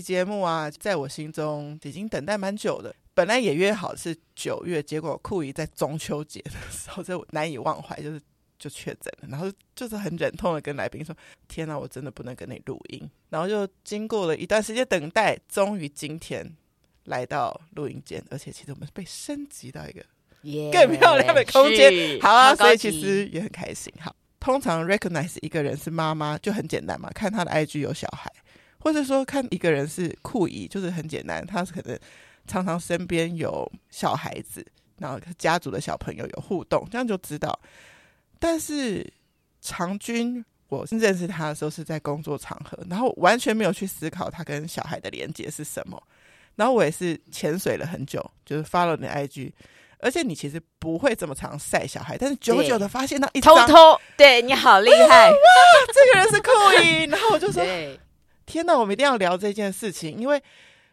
节目啊，在我心中已经等待蛮久的。本来也约好是九月，结果酷姨在中秋节的时候，这难以忘怀，就是就确诊了。然后就是很忍痛的跟来宾说：“天哪，我真的不能跟你录音。”然后就经过了一段时间等待，终于今天来到录音间，而且其实我们被升级到一个更漂亮的空间。好啊，所以其实也很开心。好，通常 recognize 一个人是妈妈就很简单嘛，看他的 IG 有小孩，或者说看一个人是酷姨，就是很简单，他是可能。常常身边有小孩子，然后家族的小朋友有互动，这样就知道。但是长君，我认识他的时候是在工作场合，然后完全没有去思考他跟小孩的连接是什么。然后我也是潜水了很久，就是 follow 你的 IG，而且你其实不会这么常晒小孩，但是久久的发现到一张偷偷，对你好厉害，哇，这个人是酷姨，然后我就说，天哪，我们一定要聊这件事情，因为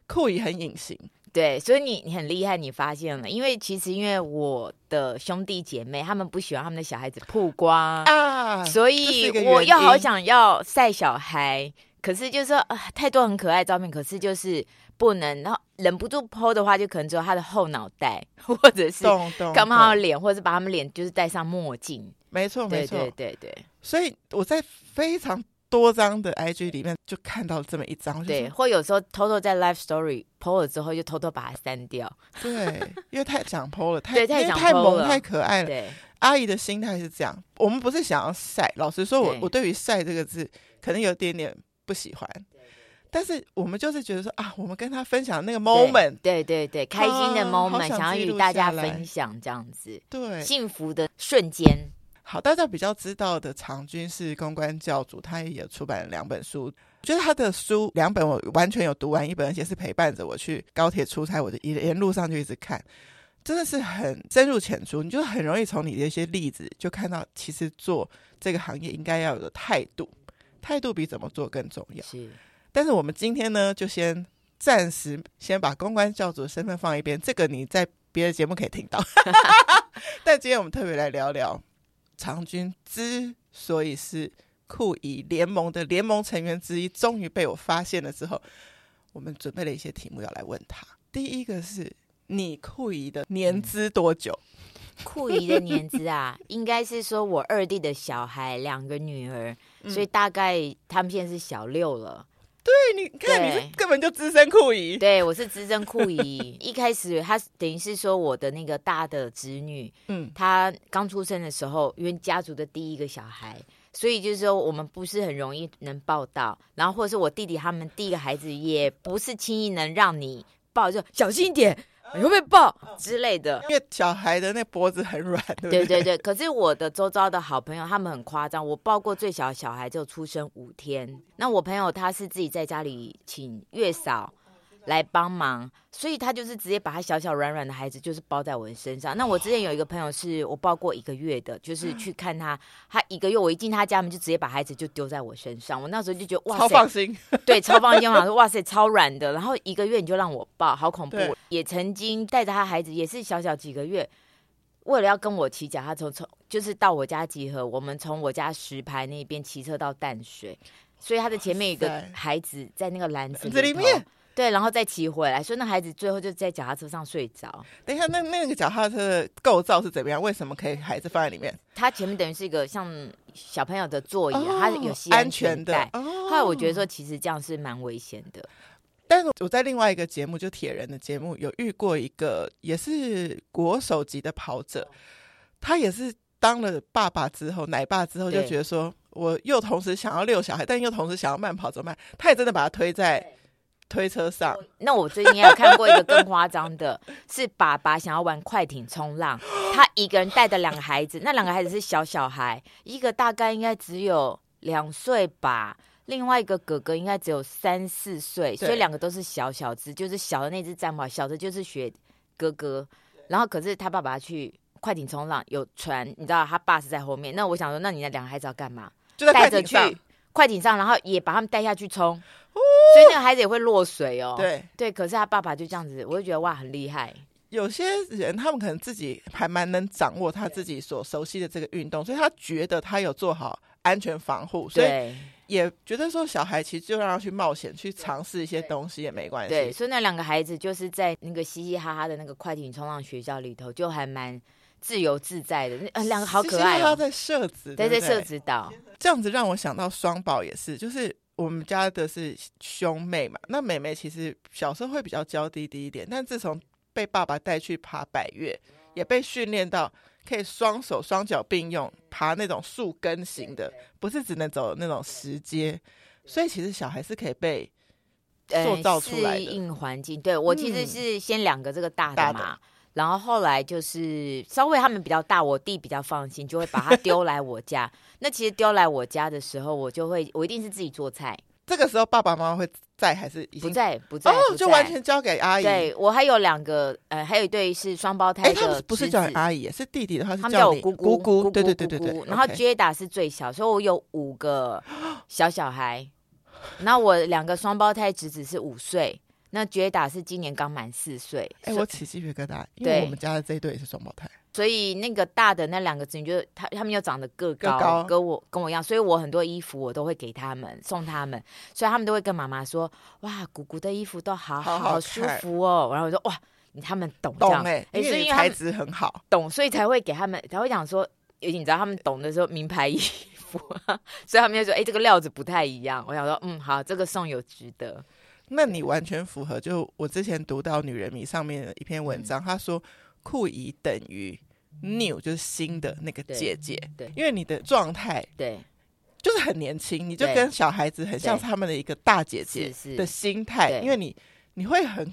酷姨很隐形。对，所以你你很厉害，你发现了，因为其实因为我的兄弟姐妹他们不喜欢他们的小孩子曝光啊，所以我又好想要晒小孩，可是就是说啊，太多很可爱的照片，可是就是不能，然后忍不住 po 的话，就可能只有他的后脑袋，或者是刚好脸，或者是把他们脸就是戴上墨镜，没错，没错，对对对对，所以我在非常。多张的 IG 里面就看到这么一张，对，或有时候偷偷在 Live Story PO 了之后，就偷偷把它删掉。对，因为太想 PO 了，太太太萌太可爱了。对，阿姨的心态是这样，我们不是想要晒。老实说我，我我对于晒这个字可能有点点不喜欢，但是我们就是觉得说啊，我们跟他分享那个 moment，对对对，对，开心的 moment，啊，想，想要与大家分享这样子，对，幸福的瞬间。好，大家比较知道的长君是公关教主，他也有出版了两本书。我觉得他的书两本我完全有读完，一本而且是陪伴着我去高铁出差，我就一沿路上就一直看，真的是很深入浅出。你就很容易从你的一些例子就看到，其实做这个行业应该要有的态度，态度比怎么做更重要。是，但是我们今天呢，就先暂时先把公关教主的身份放一边，这个你在别的节目可以听到。但今天我们特别来聊聊。长君之所以是酷姨联盟的联盟成员之一，终于被我发现了之后，我们准备了一些题目要来问他。第一个是你酷姨的年资多久？酷姨的年资啊，应该是说我二弟的小孩两个女儿，所以大概他们现在是小六了。对，你看你是根本就资深酷姨。对，我是资深酷姨。一开始他等于是说我的那个大的侄女，嗯，她刚出生的时候，因为家族的第一个小孩，所以就是说我们不是很容易能抱到，然后或者是我弟弟他们第一个孩子，也不是轻易能让你抱，就小心一点。会不会抱之类的？因为小孩的那脖子很软，对不对？对对对。可是我的周遭的好朋友，他们很夸张。我抱过最小的小孩就出生五天。那我朋友他是自己在家里请月嫂。来帮忙，所以他就是直接把他小小软软的孩子就是包在我的身上。那我之前有一个朋友是我抱过一个月的，就是去看他，他一个月我一进他家门就直接把孩子就丢在我身上。我那时候就觉得哇塞，超放心，对，超放心。我说哇塞，超软的。然后一个月你就让我抱，好恐怖。也曾经带着他孩子，也是小小几个月，为了要跟我骑脚踏车，从就是到我家集合，我们从我家石牌那边骑车到淡水，所以他的前面有一个孩子在那个篮子里面。对，然后再骑回来，所以那孩子最后就在脚踏车上睡着。等一下，那那个脚踏车的构造是怎么样？为什么可以孩子放在里面？它前面等于是一个像小朋友的座椅，哦、它有系安全带。哦、后来我觉得说，其实这样是蛮危险的。但是我在另外一个节目，就铁人的节目，有遇过一个也是国手级的跑者，他也是当了爸爸之后，奶爸之后，就觉得说，我又同时想要遛小孩，但又同时想要慢跑，怎么办？他也真的把他推在。推车上，那我最近也有看过一个更夸张的，是爸爸想要玩快艇冲浪，他一个人带着两个孩子，那两个孩子是小小孩，一个大概应该只有两岁吧，另外一个哥哥应该只有三四岁，所以两个都是小小只，就是小的那只战马，小的就是学哥哥，然后可是他爸爸去快艇冲浪，有船，你知道他爸是在后面，那我想说，那你那两个孩子要干嘛？就带着去快艇上，然后也把他们带下去冲。所以那个孩子也会落水哦。对对，可是他爸爸就这样子，我就觉得哇，很厉害。有些人他们可能自己还蛮能掌握他自己所熟悉的这个运动，所以他觉得他有做好安全防护，所以也觉得说小孩其实就让他去冒险，去尝试一些东西也没关系。对，所以那两个孩子就是在那个嘻嘻哈哈的那个快艇冲浪学校里头，就还蛮自由自在的。那两个好可爱哦，他在社子，对，在社子岛，这样子让我想到双宝也是，就是我们家的是兄妹嘛。那妹妹其实小时候会比较娇滴滴一点，但自从被爸爸带去爬百岳，也被训练到。可以双手双脚并用爬那种树根型的，不是只能走那种石阶，所以其实小孩是可以被塑造出来的。适应环境，对，我其实是先两个这个大的嘛，大的，然后后来就是稍微他们比较大，我弟比较放心，就会把他丢来我家。那其实丢来我家的时候，我就会我一定是自己做菜。这个时候爸爸妈妈会在还是已经不在？不在，哦，就完全交给阿姨。对，我还有两个，呃，还有一对是双胞胎的。他们不是叫阿姨，是弟弟的话是叫他们叫我姑姑，姑姑。对对对对对。然后 Jada 是最小，所以我有五个小小孩。那我两个双胞胎侄子是五岁，那 Jada 是今年刚满四岁。哎，我起鸡皮疙瘩，因为我们家的这一对也是双胞胎。所以那个大的那两个子女，就是他他们又长得个高，高，跟我跟我一样，所以我很多衣服我都会给他们送他们，所以他们都会跟妈妈说：“哇，姑姑的衣服都好好，好舒服哦。”然后我说：“哇，他们懂这样，懂哎、欸，因为材质很好，懂，所以才会给他们，才会讲说，尤其你知道他们懂的时候，名牌衣服，所以他们就说：‘哎、欸，这个料子不太一样。’我想说，嗯，好，这个送有值得。那你完全符合，就我之前读到《女人迷》上面的一篇文章，他、嗯、说酷姨等于。New 就是新的那个姐姐，对，对，因为你的状态，对，就是很年轻，你就跟小孩子很像，他们的一个大姐姐的心态，因为你你会很，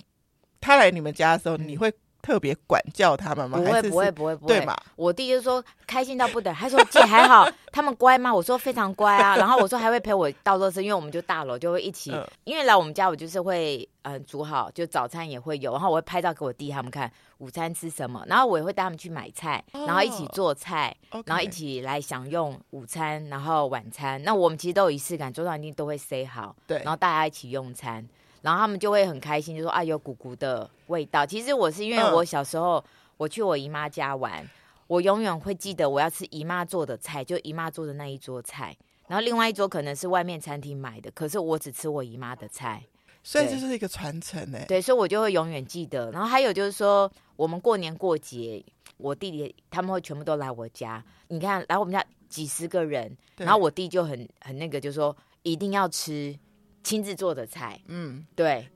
他来你们家的时候，你会。特别管教他们吗？不会，不会，不会，不会。对嘛？我弟就说开心到不得，他说姐还好，他们乖吗？我说非常乖啊。然后我说还会陪我倒垃圾，因为我们就大楼就会一起。嗯、因为来我们家，我就是会嗯、呃、煮好，就早餐也会有，然后我会拍照给我弟他们看午餐吃什么，然后我也会带他们去买菜，然后一起做菜，哦、然后一起来享用午餐，然后晚餐。那我们其实都有仪式感，桌上一定都会塞好，对，然后大家一起用餐。然后他们就会很开心，就说啊，有姑姑的味道。其实我是因为我小时候我去我姨妈家玩，我永远会记得我要吃姨妈做的菜，就姨妈做的那一桌菜。然后另外一桌可能是外面餐厅买的，可是我只吃我姨妈的菜。所以这是一个传承呢。对，所以我就会永远记得。然后还有就是说，我们过年过节，我弟弟他们会全部都来我家。你看，来我们家几十个人，然后我弟就很很那个，就说一定要吃。亲自做的菜，嗯，对，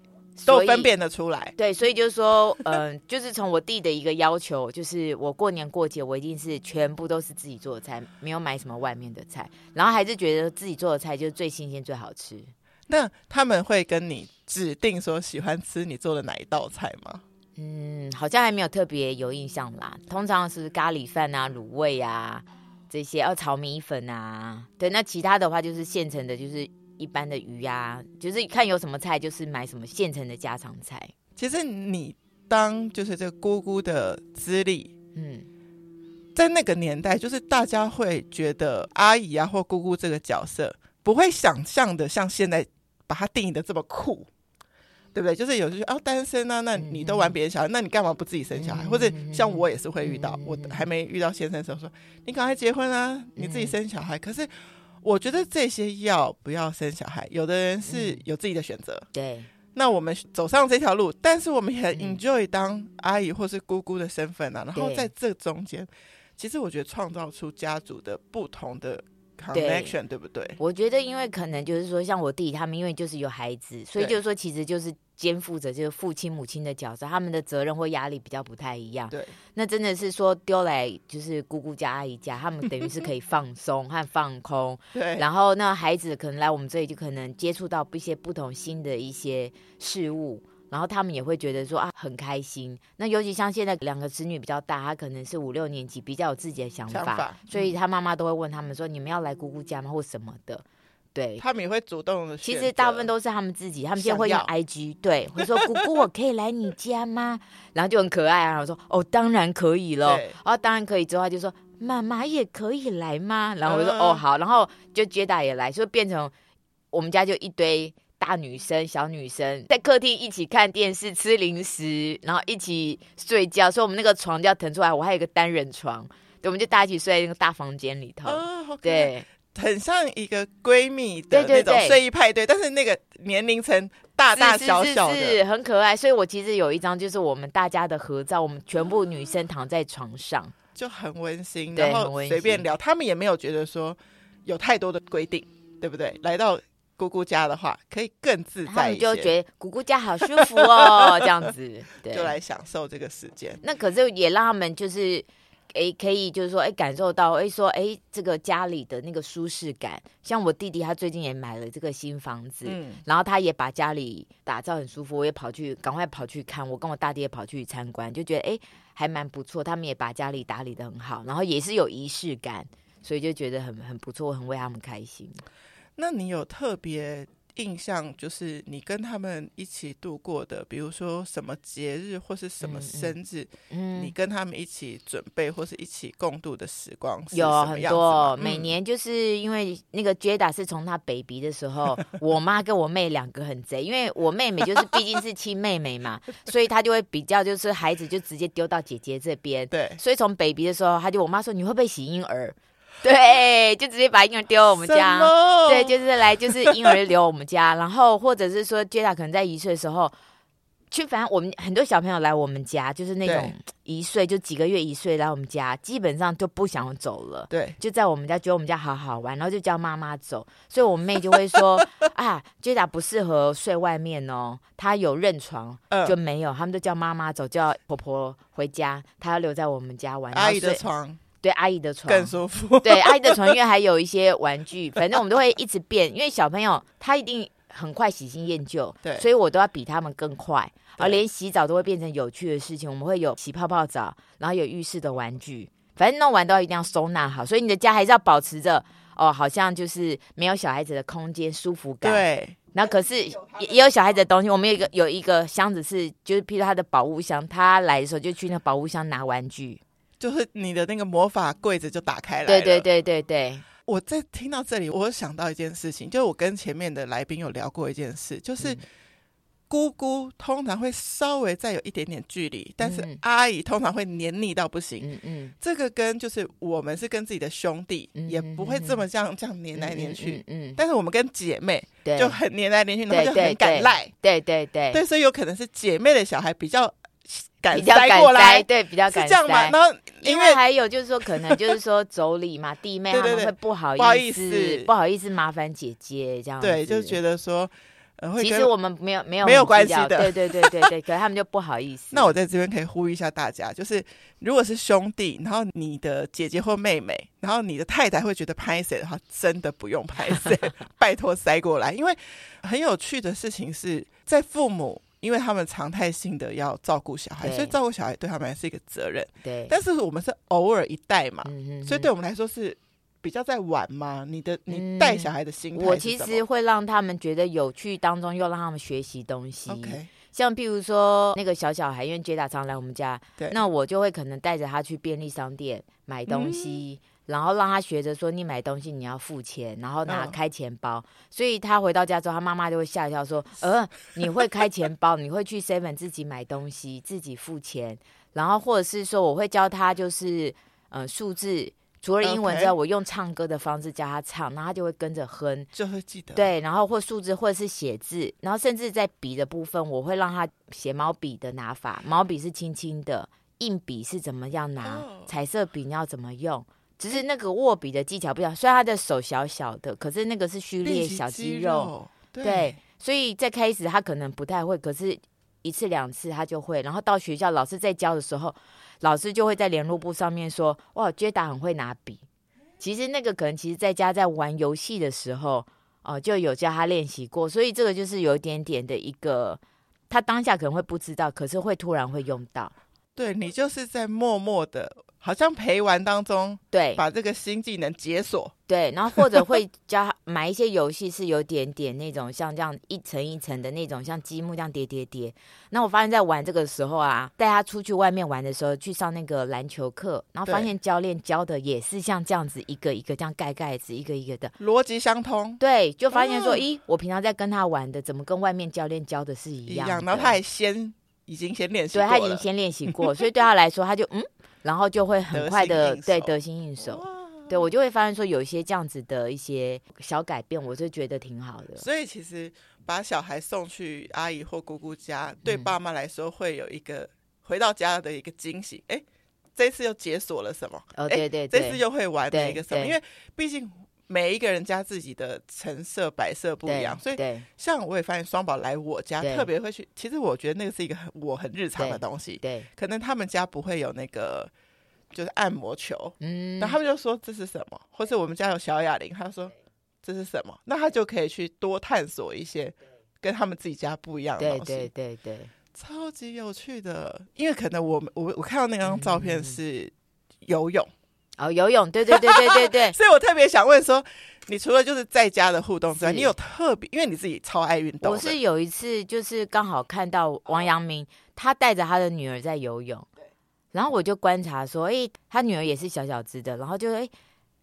都分辨得出来。对，所以就是说，嗯、呃，就是从我弟的一个要求，就是我过年过节，我一定是全部都是自己做的菜，没有买什么外面的菜，然后还是觉得自己做的菜就是最新鲜、最好吃。那他们会跟你指定说喜欢吃你做的哪一道菜吗？嗯，好像还没有特别有印象啦。通常是咖喱饭啊、卤味啊这些，要炒米粉啊。对，那其他的话就是现成的，就是。一般的鱼呀、啊，就是看有什么菜，就是买什么现成的家常菜。其实你当就是这个姑姑的资历，嗯，在那个年代，就是大家会觉得阿姨啊或姑姑这个角色，不会想象的像现在把它定义的这么酷，对不对？就是有时候哦单身啊，那你都玩别人小孩，嗯、那你干嘛不自己生小孩？嗯、或者像我也是会遇到，嗯、我还没遇到先生的时候说，你赶快结婚啊，你自己生小孩。嗯、可是。我觉得这些要不要生小孩，有的人是有自己的选择。对，那我们走上这条路，但是我们也很 enjoy 当阿姨或是姑姑的身份啊。然后在这中间，其实我觉得创造出家族的不同的 connection，对，对不对？我觉得，因为可能就是说，像我弟他们，因为就是有孩子，所以就是说，其实就是。肩负着就是父亲母亲的角色，他们的责任或压力比较不太一样。对，那真的是说丢来就是姑姑家、阿姨家，他们等于是可以放松和放空。对，然后那孩子可能来我们这里，就可能接触到一些不同新的一些事物，然后他们也会觉得说啊很开心。那尤其像现在两个子女比较大，他可能是五六年级，比较有自己的想法，想法所以他妈妈都会问他们说：“你们要来姑姑家吗？或什么的？”对，他们也会主动的。其实大部分都是他们自己，他们现在会用 IG，对，会说姑姑，我可以来你家吗？然后就很可爱啊，然后说哦，当然可以了。然后当然可以之后，他就说妈妈也可以来吗？然后我就说、嗯、哦好，然后就接大也来，所以变成我们家就一堆大女生、小女生在客厅一起看电视、吃零食，然后一起睡觉。所以我们那个床就要腾出来，我还有一个单人床，对，我们就大家一起睡在那个大房间里头。哦、对。很像一个闺蜜的那种睡衣派对，但是那个年龄层大大小小的是是是是，很可爱。所以我其实有一张就是我们大家的合照，我们全部女生躺在床上，就很温馨，对，然后随便聊。他们也没有觉得说有太多的规定，对不对？来到姑姑家的话，可以更自在一些，就觉得姑姑家好舒服哦，这样子，对，就来享受这个时间。那可是也让他们就是。诶，可以就是说，诶，感受到，诶，说，诶，这个家里的那个舒适感。像我弟弟，他最近也买了这个新房子，嗯，然后他也把家里打造很舒服。我也跑去，赶快跑去看。我跟我大弟也跑去参观，就觉得诶，还蛮不错。他们也把家里打理的很好，然后也是有仪式感，所以就觉得很很不错，我很为他们开心。那你有特别？印象就是你跟他们一起度过的，比如说什么节日或是什么生日，嗯，嗯，你跟他们一起准备或是一起共度的时光有很多。每年就是因为那个 Jada 是从他 baby 的时候，我妈跟我妹两个很贼，因为我妹妹就是毕竟是亲妹妹嘛，所以她就会比较就是孩子就直接丢到姐姐这边，对，所以从 baby 的时候，她就我妈说，你会不会洗婴儿？对，就直接把婴儿丢我们家。对，就是来就是婴儿留我们家，然后或者是说，Jada 可能在一岁的时候去，反正我们很多小朋友来我们家，就是那种一岁就几个月一岁来我们家，基本上就不想走了。对，就在我们家觉得我们家好好玩，然后就叫妈妈走，所以我妹就会说 啊，Jada 不适合睡外面哦，她有认床就没有，他们都叫妈妈走，叫婆婆回家，她要留在我们家玩阿姨的床。对阿姨的床更舒服。对阿姨的床，因为还有一些玩具，反正我们都会一直变。因为小朋友他一定很快喜新厌旧，对，所以我都要比他们更快。而连洗澡都会变成有趣的事情，我们会有洗泡泡澡，然后有浴室的玩具，反正弄完都要一定要收纳好。所以你的家还是要保持着哦，好像就是没有小孩子的空间舒服感。对，然后可是也也有小孩子的东西。我们有一个有一个箱子是，就是譬如他的宝物箱，他来的时候就去那宝物箱拿玩具。就是你的那个魔法柜子就打开了。对对对对对。我在听到这里，我想到一件事情，就是我跟前面的来宾有聊过一件事，就是姑姑通常会稍微再有一点点距离，但是阿姨通常会黏腻到不行。嗯嗯。这个跟就是我们是跟自己的兄弟，也不会这么这样这样黏来黏去。嗯。但是我们跟姐妹就很黏来黏去，然后就很敢赖。对对对。对，所以有可能是姐妹的小孩比较。敢塞，对，比较敢塞。这样嘛，然后因为，还有就是说，可能就是说妯娌嘛，弟妹 他们会不好意思，对对对，不好意思，不好意思麻烦姐姐这样子。对，就觉得说，其实我们没有没有没有关系的，对对对对对，可是他们就不好意思。那我在这边可以呼吁一下大家，就是如果是兄弟，然后你的姐姐或妹妹，然后你的太太会觉得拍谁的话，真的不用拍谁，拜托塞过来，因为很有趣的事情是在父母。因为他们常态性的要照顾小孩，所以照顾小孩对他们来是一个责任。对，但是我们是偶尔一带嘛，嗯、所以对我们来说是比较在玩嘛。你的你带小孩的心态、嗯，我其实会让他们觉得有趣，当中又让他们学习东西。Okay. 像譬如说那个小小孩，因为 Jada 常来我们家，对，那我就会可能带着他去便利商店买东西。嗯然后让他学着说，你买东西你要付钱，然后拿开钱包。哦、所以他回到家之后，他妈妈就会吓一笑说：“呃，你会开钱包，你会去 seven 自己买东西，自己付钱。然后或者是说，我会教他就是呃数字，除了英文之外，我用唱歌的方式教他唱，然后他就会跟着哼，就会记得。对，然后或数字或者是写字，然后甚至在笔的部分，我会让他写毛笔的拿法，毛笔是轻轻的，硬笔是怎么样拿，哦、彩色笔你要怎么用。”只是那个握笔的技巧不一样，虽然他的手小小的，可是那个是训练小肌肉，对，对，所以在开始他可能不太会，可是一次两次他就会。然后到学校老师在教的时候，老师就会在联络簿上面说：“哇，Jada 很会拿笔。”其实那个可能其实在家在玩游戏的时候哦、呃，就有教他练习过，所以这个就是有一点点的一个，他当下可能会不知道，可是会突然会用到。对，你就是在默默的。好像陪玩当中，对，把这个新技能解锁，对，然后或者会教他 买一些游戏，是有点点那种像这样一层一层的那种，像积木这样叠叠叠。那我发现，在玩这个时候啊，带他出去外面玩的时候，去上那个篮球课，然后发现教练教的也是像这样子一个一个这样盖盖子，一个一个的逻辑相通。对，就发现说，咦，我平常在跟他玩的，怎么跟外面教练教的是一样的？一样，然后他还先已经先练习，对，他已经先练习过，所以对他来说，他就嗯。然后就会很快的对得心应手，对，我就会发现说有一些这样子的一些小改变，我就觉得挺好的。所以其实把小孩送去阿姨或姑姑家，对爸妈来说会有一个回到家的一个惊喜。哎、嗯，这次又解锁了什么？哦，对对对，这次又会玩的一个什么？因为毕竟。每一个人家自己的成色摆设不一样，所以像我也发现双宝来我家特别会去。其实我觉得那个是一个很我很日常的东西。对，可能他们家不会有那个就是按摩球，嗯，那他们就说这是什么？或者我们家有小哑铃，他说这是什么？那他就可以去多探索一些跟他们自己家不一样的东西。对对对对，超级有趣的。因为可能我我我看到那张照片是游泳。哦，游泳，对对对对对对，所以我特别想问说，你除了就是在家的互动之外，你有特别，因为你自己超爱运动。我是有一次就是刚好看到王阳明，他带着他的女儿在游泳，然后我就观察说，哎，他女儿也是小小只的，然后就哎。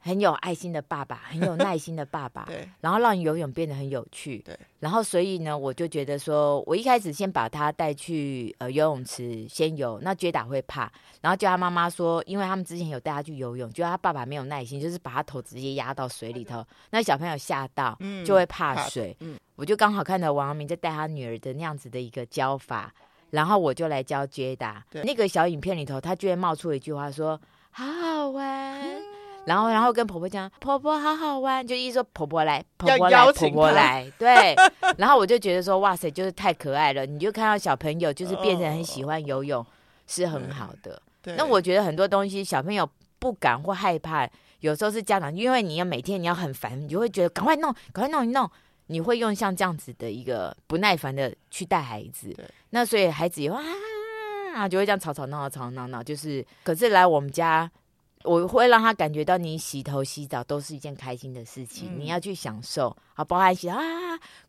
很有爱心的爸爸，很有耐心的爸爸，对，然后让游泳变得很有趣，对，然后所以呢，我就觉得说，我一开始先把他带去呃游泳池先游，那杰达会怕，然后叫他妈妈说，因为他们之前有带他去游泳，就他爸爸没有耐心，就是把他头直接压到水里头，那小朋友吓到，就会怕水，嗯，我就刚好看到王阳明在带他女儿的那样子的一个教法，然后我就来教杰达，那个小影片里头，他居然冒出一句话说，好好玩。嗯然后，然后跟婆婆讲，婆婆好好玩，就意思说婆婆来，婆婆来，婆婆来，对。然后我就觉得说，哇塞，就是太可爱了。你就看到小朋友就是变成很喜欢游泳，是很好的。那我觉得很多东西小朋友不敢或害怕，有时候是家长，因为你要每天你要很烦，你就会觉得赶快弄，赶快弄一弄，你会用像这样子的一个不耐烦的去带孩子。那所以孩子也会啊，就会这样吵吵闹闹，吵吵闹闹，就是。可是来我们家。我会让他感觉到你洗头洗澡都是一件开心的事情，嗯、你要去享受啊，包含洗啊，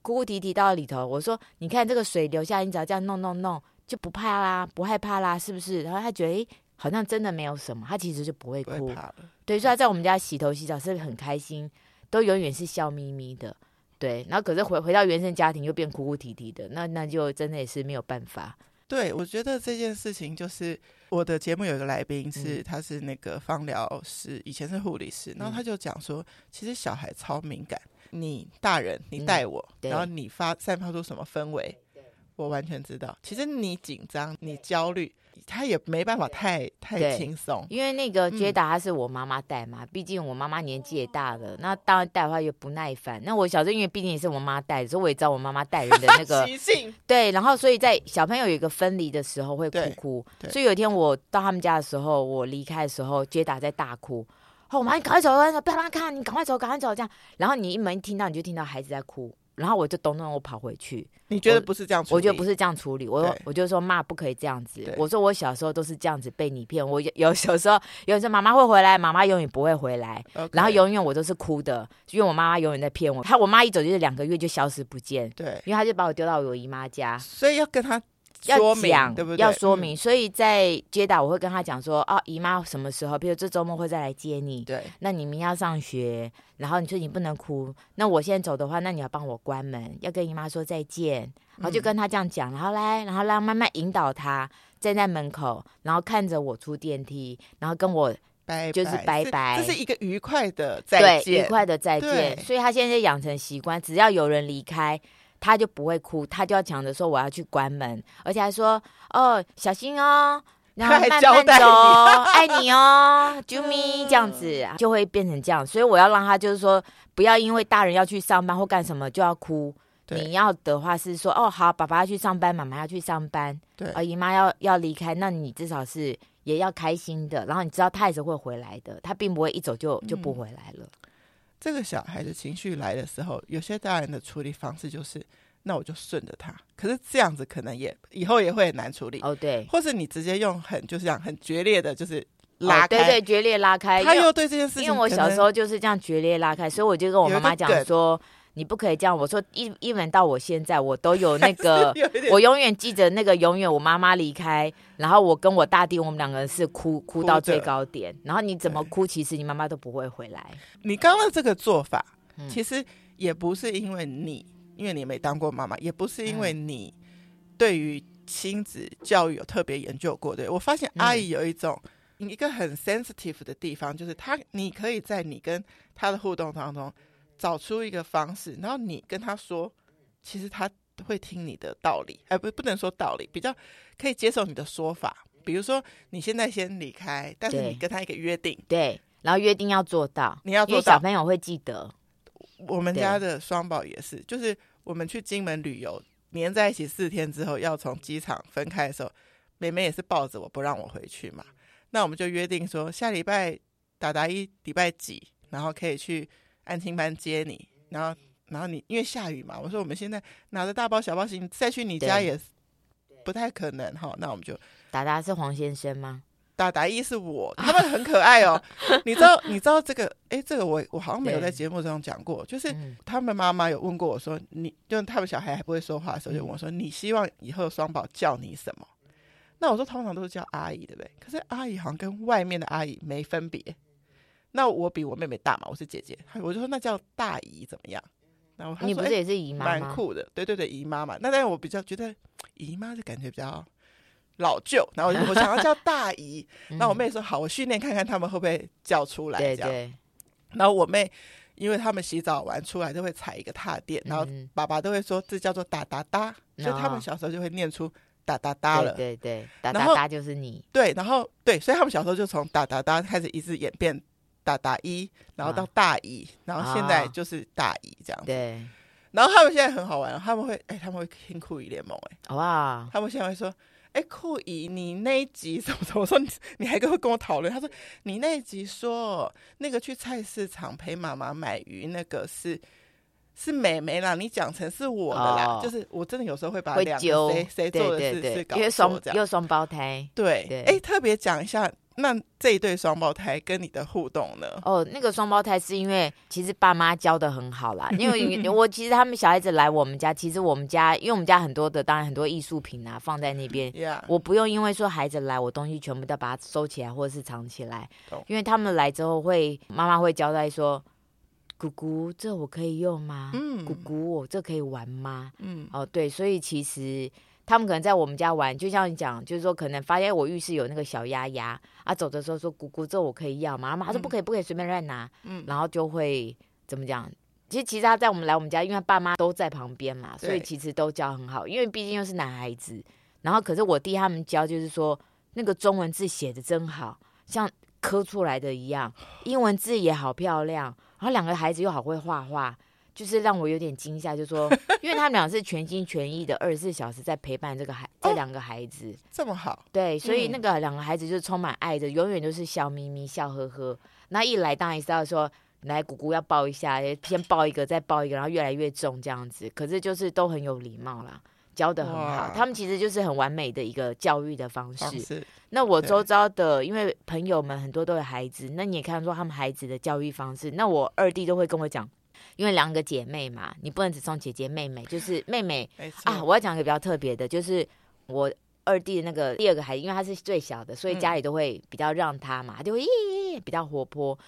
哭哭啼啼到里头。我说，你看这个水流下来，你只要这样弄弄弄，就不怕啦，不害怕啦，是不是？然后他觉得，诶，好像真的没有什么，他其实就不会哭。会对，所以他在我们家洗头洗澡是很开心，都永远是笑眯眯的。对，然后可是回回到原生家庭又变哭哭啼啼的，那那就真的也是没有办法。对，我觉得这件事情就是我的节目有一个来宾是，他是那个芳疗师，以前是护理师，然后他就讲说，其实小孩超敏感，你大人你带我，然后你发散发出什么氛围，我完全知道。其实你紧张，你焦虑。他也没办法太太轻松，因为那个杰达他是我妈妈带嘛，嗯、毕竟我妈妈年纪也大了，那当然带的话又不耐烦。那我小时候因为毕竟也是我妈带，所以我也知道我妈妈带人的那个 习性。对，然后所以在小朋友有一个分离的时候会哭哭，所以有一天我到他们家的时候，我离开的时候，杰达在大哭，哦，我妈你赶快走，赶快走，不要让他看，你赶快走，赶快走，这样。然后你一门一听到，你就听到孩子在哭。然后我就咚咚，我跑回去。你觉得不是这样处理？我，我觉得不是这样处理。我我就说妈不可以这样子。我说我小时候都是这样子被你骗。我有 有时候有人说妈妈会回来，妈妈永远不会回来。然后永远我都是哭的，因为我妈妈永远在骗我。她我妈一走就是两个月就消失不见。对，因为她就把我丢到我姨妈家。所以要跟她。要讲，对不对？要说明，嗯、所以在接打我会跟他讲说，哦，姨妈什么时候？比如这周末会再来接你。对，那你明天要上学，然后你说你不能哭，那我现在走的话，那你要帮我关门，要跟姨妈说再见，然后就跟他这样讲，然后来，然后让慢慢引导他站在门口，然后看着我出电梯，然后跟我拜，就是拜拜，这是一个愉快的再见，愉快的再见。所以他现在养成习惯，只要有人离开。他就不会哭，他就要抢着说我要去关门，而且还说哦小心哦，然后慢慢走，爱你哦，啾咪这样子就会变成这样，所以我要让他就是说不要因为大人要去上班或干什么就要哭，你要的话是说哦好，爸爸要去上班，妈妈要去上班，对，啊姨妈要要离开，那你至少是也要开心的，然后你知道他也是会回来的，他并不会一走就就不回来了。嗯这个小孩的情绪来的时候，有些大人的处理方式就是，那我就顺着他。可是这样子可能也以后也会很难处理哦。对，或是你直接用很就是这样很决裂的，就是拉开，哦、对对，决裂拉开。他又对这件事情，因为我小时候就是这样决裂拉开，所以我就跟我妈妈讲说。你不可以这样，我说一一文到我现在，我都有那个，我永远记得那个，永远我妈妈离开，然后我跟我大弟，我们两个人是哭哭到最高点，然后你怎么哭，其实你妈妈都不会回来。你刚刚这个做法，其实也不是因为你，因为你没当过妈妈，也不是因为你对于亲子教育有特别研究过。对，我发现阿姨有一种一个很 sensitive 的地方，就是他，你可以在你跟他的互动当中找出一个方式，然后你跟他说，其实他会听你的道理，哎，不，不能说道理，比较可以接受你的说法。比如说，你现在先离开，但是你跟他一个约定，对，然后约定要做到，你要做小朋友会记得。我们家的双宝也是，就是我们去金门旅游，黏在一起四天之后，要从机场分开的时候，妹妹也是抱着我不让我回去嘛。那我们就约定说，下礼拜达达一礼拜几，然后可以去安亲班接你。然后，然后你因为下雨嘛，我说我们现在拿着大包小包行李再去你家也不太可能哈。那我们就达达是黄先生吗？达达一是我，他们很可爱哦。你知道，你知道这个？哎，这个我我好像没有在节目中讲过。就是他们妈妈有问过我说，你就他们小孩还不会说话的时候，就问我说，你希望以后双宝叫你什么？那我说通常都是叫阿姨，对不对？可是阿姨好像跟外面的阿姨没分别。那我比我妹妹大嘛，我是姐姐，我就说那叫大姨怎么样？然后你不是也是姨妈吗？蛮酷的，对对对，姨妈嘛。那但是我比较觉得姨妈的感觉比较老旧，然后我想要叫大姨。那我妹说好，我训练看看他们会不会叫出来这样。对。然后我妹，因为他们洗澡完出来都会踩一个踏垫，然后爸爸都会说这叫做哒哒哒，所以他们小时候就会念出。哒哒哒了，对对对，哒哒哒就是你，对，然后对，所以他们小时候就从哒哒哒开始一直演变，哒哒一，然后到大姨，然后现在就是大一这样子。对，然后他们现在很好玩，他们会哎，他们会听酷姨联盟哎，哇，他们现在会说，哎，酷姨，你那一集怎么怎么我说？你 你还跟会跟我讨论？他说你那一集说那个去菜市场陪妈妈买鱼，那个是。是妹妹啦，你讲成是我的啦，哦、就是我真的有时候会把两个谁谁做的事是搞错这样，因为双胞胎，对，哎，特别讲一下，那这一对双胞胎跟你的互动呢？哦，那个双胞胎是因为其实爸妈教的很好啦，因为我其实他们小孩子来我们家，其实我们家因为我们家很多的，当然很多艺术品啊放在那边.我不用因为说孩子来，我东西全部都把它收起来或者是藏起来，懂因为他们来之后会妈妈会交代说。姑姑，这我可以用吗？嗯，姑姑，我这可以玩吗？嗯，哦，对，所以其实他们可能在我们家玩，就像你讲，就是说可能发现我浴室有那个小鸭鸭啊，走的时候说姑姑，这我可以要吗？妈妈说不可以，不可以随便乱拿。嗯，然后就会怎么讲？其实其实他在我们来我们家，因为爸妈都在旁边嘛，所以其实都教很好。因为毕竟又是男孩子，然后可是我弟他们教就是说那个中文字写的真好，像刻出来的一样，英文字也好漂亮。然后两个孩子又好会画画，就是让我有点惊吓，就说，因为他们俩是全心全意的二十四小时在陪伴这个孩这两个孩子，这么好，对，所以那个两个孩子就充满爱的，永远都是笑眯眯、笑呵呵。那一来当然是要说，来姑姑要抱一下，先抱一个，再抱一个，然后越来越重这样子。可是就是都很有礼貌啦，教的很好。他们其实就是很完美的一个教育的方式。方式那我周遭的，因为朋友们很多都有孩子，那你也看说他们孩子的教育方式。那我二弟都会跟我讲，因为两个姐妹嘛，你不能只送姐姐妹妹，就是妹妹 啊。我要讲一个比较特别的，就是我二弟的那个第二个孩子，因为他是最小的，所以家里都会比较让他嘛，他就会比较活泼。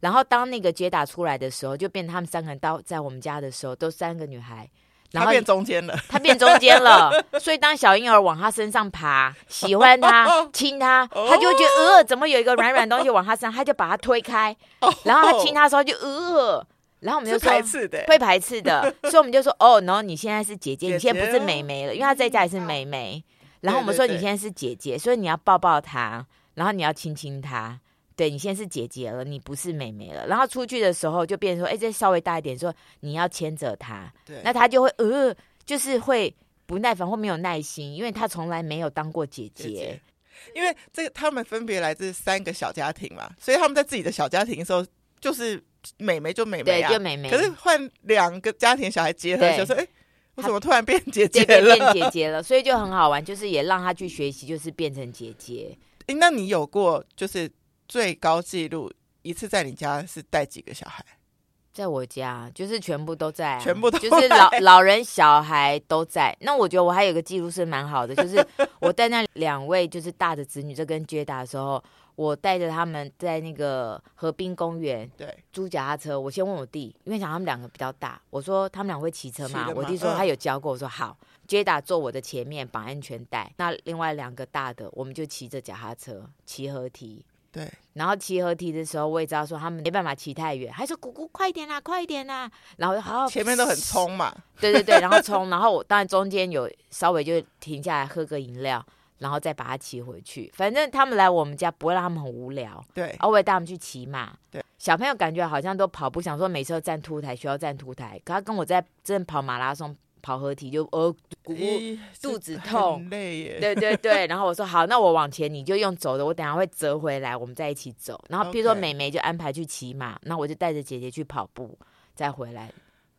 然后当那个杰达出来的时候，就变他们三个人到在我们家的时候，都三个女孩。然后他变中间了，他变中间了，所以当小婴儿往他身上爬，喜欢他 亲他，他就会觉得呃，怎么有一个软软东西往他身上，他就把他推开，然后他亲他的时候就呃，然后我们就说排斥的，会排斥的，所以我们就说哦，然后你现在是姐姐，你现在不是妹妹了，因为她在家也是妹妹，然后我们说你现在是姐姐，所以你要抱抱她，然后你要亲亲她。对，你现在是姐姐了，你不是妹妹了。然后出去的时候就变成说，哎，这稍微大一点，说你要牵着她，对。那她就会呃，就是会不耐烦或没有耐心，因为她从来没有当过姐姐。姐姐。因为这个他们分别来自三个小家庭嘛，所以他们在自己的小家庭的时候，就是妹妹就妹妹啊，对，就妹妹。可是换两个家庭小孩结合，对就说，哎，我怎么突然变姐姐了？变姐姐了，所以就很好玩，就是也让他去学习，就是变成姐姐。哎，那你有过就是？最高纪录一次在你家是带几个小孩？在我家就是全部都在，啊，全部都就是老老人小孩都在。那我觉得我还有个记录是蛮好的，就是我带那两位就是大的子女在跟接打的时候，我带着他们在那个河滨公园对租脚踏车。我先问我弟，因为想他们两个比较大，我说他们俩会骑车吗？吗我弟说他有教过，我说好。接打坐我的前面绑安全带，那另外两个大的我们就骑着脚踏车骑合体。对。然后骑合体的时候，我也知道说他们没办法骑太远，还说姑姑快一点啦，快一点啦。然后好，前面都很冲嘛。对对对，然后冲，然后我当然中间有稍微就停下来喝个饮料，然后再把它骑回去。反正他们来我们家不会让他们很无聊。对，我也带他们去骑马。对，小朋友感觉好像都跑步，想说每次都站凸台，需要站凸台。可他跟我在正跑马拉松。跑合体就呃，姑姑肚子痛，累耶。对对对，然后我说好，那我往前，你就用走的，我等下会折回来，我们再一起走。然后比如说妹妹就安排去骑马，那我就带着姐姐去跑步，再回来。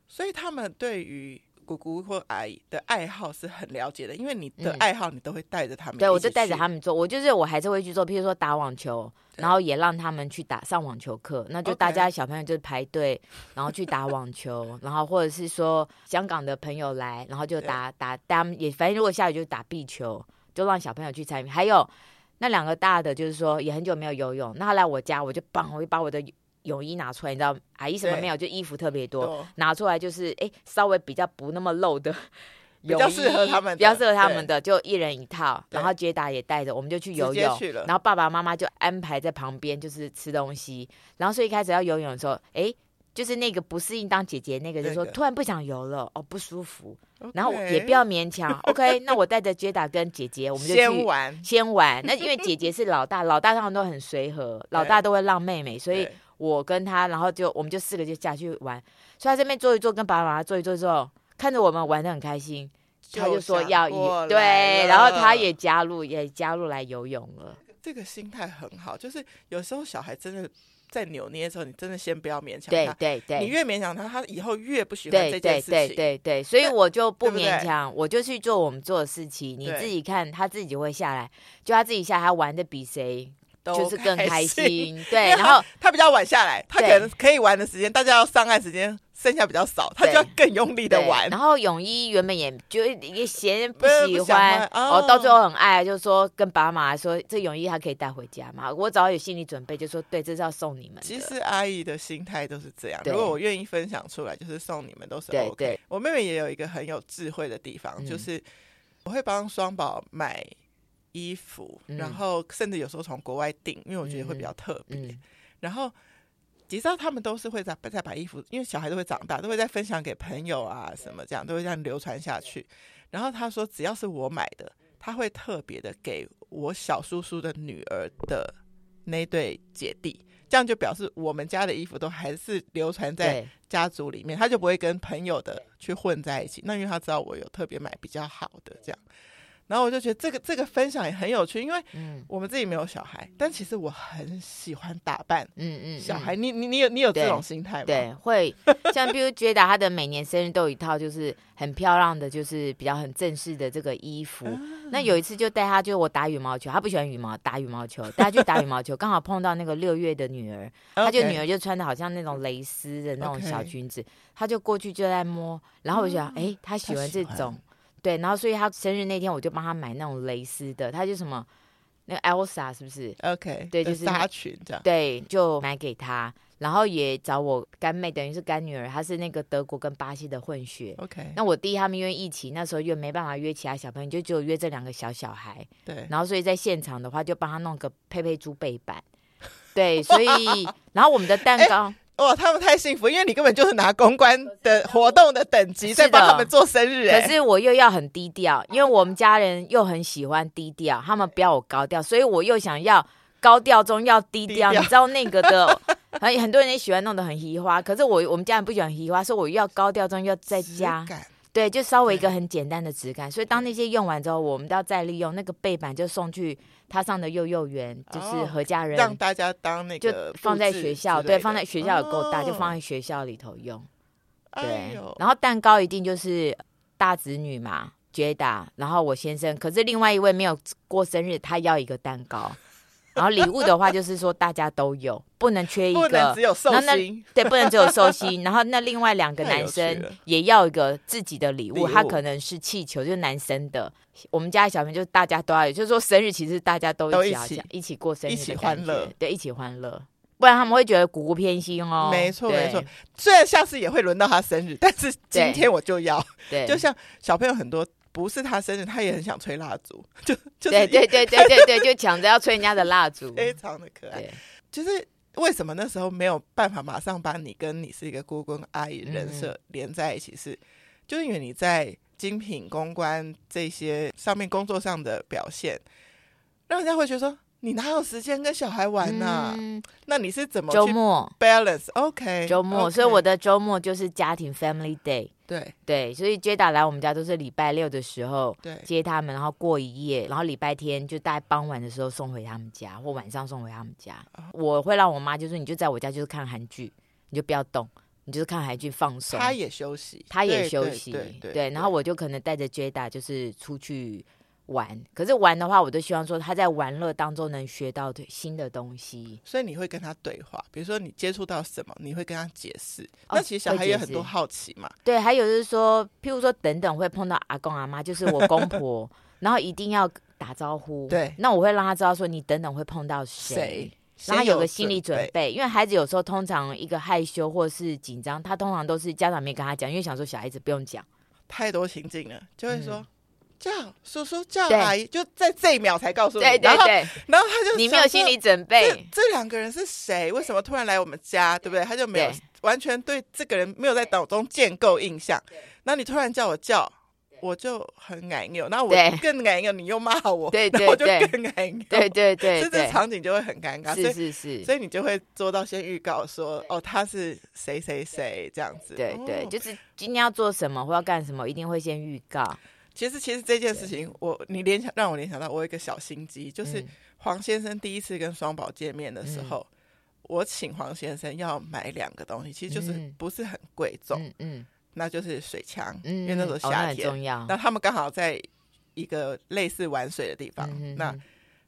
所以他们对于。姑姑或阿姨的爱好是很了解的，因为你的爱好你都会带着他们、嗯。对，我就带着他们做，我就是我还是会去做，譬如说打网球，然后也让他们去打上网球课。那就大家小朋友就排队，然后去打网球，然后或者是说香港的朋友来，然后就打打，他们也反正如果下雨就打壁球，就让小朋友去参与。还有那两个大的，就是说也很久没有游泳，那他来我家我就帮，我就把我的。泳衣拿出来，你知道阿姨什么没有？就衣服特别多，拿出来就是哎、欸，稍微比较不那么露的，比较适合他们，比较适合他们的，就一人一套。然后杰达也带着，我们就去游泳。然后爸爸妈妈就安排在旁边，就是吃东西。然后所以一开始要游泳的时候，哎、欸，就是那个不适应当姐姐那个，就说突然不想游了，哦，不舒服。然后也不要勉强，OK。那我带着杰达跟姐姐，我们就去先玩，先玩。那因为姐姐是老大，老大他们都很随和，老大都会让妹妹，所以。我跟他，然后就我们就四个就下去玩，所以他这边坐一坐，跟爸爸妈妈坐一坐之后，看着我们玩的很开心，他就说要一对，然后他也加入，也加入来游泳了。这个心态很好，就是有时候小孩真的在扭捏的时候，你真的先不要勉强他，对对对，你越勉强他，他以后越不喜欢这件事情，对对。对对，所以我就不勉强，我就去做我们做的事情，你自己看，他自己就会下来，就他自己下来，他玩的比谁。就是更开心，对。然后他比较晚下来，他可能可以玩的时间，大家要上岸时间剩下比较少，他就要更用力的玩。然后泳衣原本也就也嫌不喜欢，哦，到最后很爱，就是说跟爸妈说，这泳衣他可以带回家嘛。我只要有心理准备，就说对，这是要送你们。其实阿姨的心态都是这样，如果我愿意分享出来，就是送你们都是 OK。我妹妹也有一个很有智慧的地方，就是我会帮双宝买。衣服，然后甚至有时候从国外订，因为我觉得会比较特别。然后，其实他们都是会再再把衣服，因为小孩都会长大，都会再分享给朋友啊什么这样，都会这样流传下去。然后他说，只要是我买的，他会特别的给我小叔叔的女儿的那对姐弟，这样就表示我们家的衣服都还是流传在家族里面，他就不会跟朋友的去混在一起。那因为他知道我有特别买比较好的这样。然后我就觉得这个这个分享也很有趣，因为我们自己没有小孩，嗯、但其实我很喜欢打扮，嗯嗯，小孩，你你你有你有这种心态吗？对，会 像比如觉得他的每年生日都有一套就是很漂亮的，就是比较很正式的这个衣服。嗯、那有一次就带他，就我打羽毛球，他不喜欢羽毛，打羽毛球，带他去打羽毛球，刚好碰到那个六月的女儿，他就女儿就穿的好像那种蕾丝的那种小裙子，他就过去就在摸，然后我就想，哎，他喜欢这种。对，然后所以他生日那天，我就帮他买那种蕾丝的，他就什么那个 Elsa 是不是？OK，对，就是纱裙这样。对，就买给他，然后也找我干妹，等于是干女儿，她是那个德国跟巴西的混血。OK，那我弟他们因为疫情，那时候又没办法约其他小朋友，就只有约这两个小小孩。对，然后所以在现场的话，就帮他弄个佩佩猪背板。对，所以然后我们的蛋糕。欸哇，他们太幸福，因为你根本就是拿公关的活动的等级在帮他们做生日，欸，可是我又要很低调，因为我们家人又很喜欢低调，他们不要我高调，所以我又想要高调中要低调。你知道那个的，很很多人也喜欢弄得很移花，可是我我们家人不喜欢移花，所以我又要高调中要再加。对，就稍微一个很简单的质感，所以当那些用完之后，我们都要再利用那个背板，就送去他上的幼幼园，就是何家人让大家当那个就放在学校，对，放在学校也够大，就放在学校里头用。对，然后蛋糕一定就是大子女嘛，Jada，然后我先生，可是另外一位没有过生日，他要一个蛋糕。然后礼物的话，就是说大家都有，不能缺一个。不能只有寿星。对，不能只有寿星。然后那另外两个男生也要一个自己的礼物，他可能是气球，就是男生的。我们家的小朋友就是大家都要有，就是说生日其实大家都一起一起过生日，一起欢乐，对，一起欢乐。不然他们会觉得姑姑偏心哦。没错没错，虽然下次也会轮到他生日，但是今天我就要。对，就像小朋友很多。不是他生日，他也很想吹蜡烛，就就对对对对对对，就抢着要吹人家的蜡烛，非常的可爱。就是为什么那时候没有办法马上把你跟你是一个姑姑阿姨人设连在一起是？是、嗯、就是因为你在精品公关这些上面工作上的表现，让人家会觉得说。你哪有时间跟小孩玩呢、啊？嗯、那你是怎么周末 balance？OK，周末，所以我的周末就是家庭 family day。对对，所以 Jada 来我们家都是礼拜六的时候对接他们，然后过一夜，然后礼拜天就大概傍晚的时候送回他们家，或晚上送回他们家。哦、我会让我妈就说：“你就在我家就是看韩剧，你就不要动，你就是看韩剧放松。”他也休息，他也休息，对。然后我就可能带着 Jada 就是出去。玩，可是玩的话，我都希望说他在玩乐当中能学到新的东西。所以你会跟他对话，比如说你接触到什么，你会跟他解释。那其实小孩也很多好奇嘛。对，还有就是说，譬如说等等会碰到阿公阿妈，就是我公婆，然后一定要打招呼。对，那我会让他知道说你等等会碰到谁，让他有个心理准备。因为孩子有时候通常一个害羞或是紧张，他通常都是家长没跟他讲，因为想说小孩子不用讲太多情境了，就会说。嗯叫叔叔叫阿姨，就在这一秒才告诉你。对对对，然后他就你没有心理准备，这这两个人是谁？为什么突然来我们家？对不对？他就没有完全对这个人没有在脑中建构印象。然后你突然叫我叫，我就很矮扭，然后我更矮扭，你又骂我，对对，我就更矮扭，对对对，这这场景就会很尴尬。是是是，所以你就会做到先预告说，哦，他是谁谁谁这样子。对对，就是今天要做什么或要干什么，一定会先预告。其实，其实这件事情，我你联想让我联想到，我有一个小心机，就是黄先生第一次跟双宝见面的时候，嗯、我请黄先生要买两个东西，其实就是不是很贵重，嗯，嗯。那就是水枪，嗯、因为那时候夏天，那、哦、他们刚好在一个类似玩水的地方，嗯、那